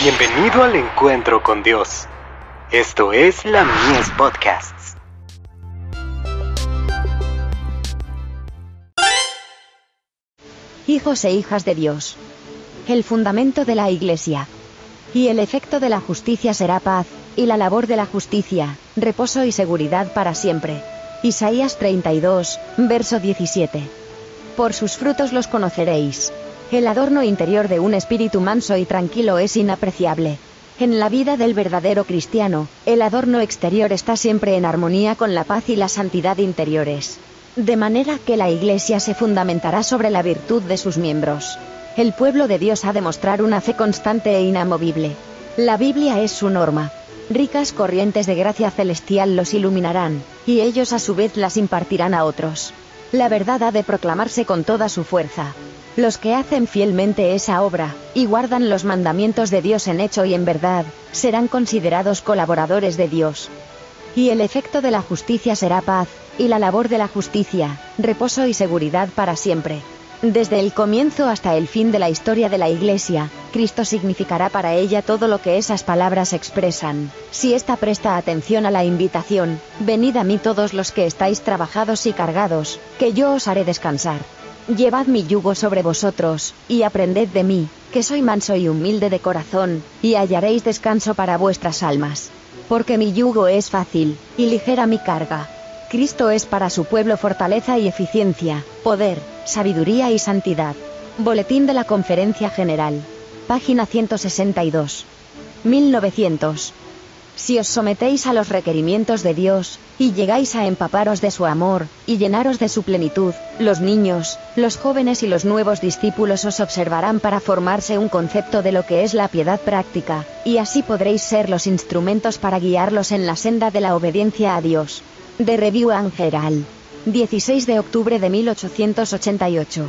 Bienvenido al encuentro con Dios. Esto es la Mies Podcasts. Hijos e hijas de Dios. El fundamento de la Iglesia. Y el efecto de la justicia será paz, y la labor de la justicia, reposo y seguridad para siempre. Isaías 32, verso 17. Por sus frutos los conoceréis. El adorno interior de un espíritu manso y tranquilo es inapreciable. En la vida del verdadero cristiano, el adorno exterior está siempre en armonía con la paz y la santidad interiores. De manera que la Iglesia se fundamentará sobre la virtud de sus miembros. El pueblo de Dios ha de mostrar una fe constante e inamovible. La Biblia es su norma. Ricas corrientes de gracia celestial los iluminarán, y ellos a su vez las impartirán a otros. La verdad ha de proclamarse con toda su fuerza. Los que hacen fielmente esa obra, y guardan los mandamientos de Dios en hecho y en verdad, serán considerados colaboradores de Dios. Y el efecto de la justicia será paz, y la labor de la justicia, reposo y seguridad para siempre. Desde el comienzo hasta el fin de la historia de la Iglesia, Cristo significará para ella todo lo que esas palabras expresan. Si ésta presta atención a la invitación, venid a mí todos los que estáis trabajados y cargados, que yo os haré descansar. Llevad mi yugo sobre vosotros, y aprended de mí, que soy manso y humilde de corazón, y hallaréis descanso para vuestras almas. Porque mi yugo es fácil, y ligera mi carga. Cristo es para su pueblo fortaleza y eficiencia, poder, sabiduría y santidad. Boletín de la Conferencia General. Página 162. 1900. Si os sometéis a los requerimientos de Dios, y llegáis a empaparos de su amor, y llenaros de su plenitud, los niños, los jóvenes y los nuevos discípulos os observarán para formarse un concepto de lo que es la piedad práctica, y así podréis ser los instrumentos para guiarlos en la senda de la obediencia a Dios. De Review Angeral. 16 de octubre de 1888.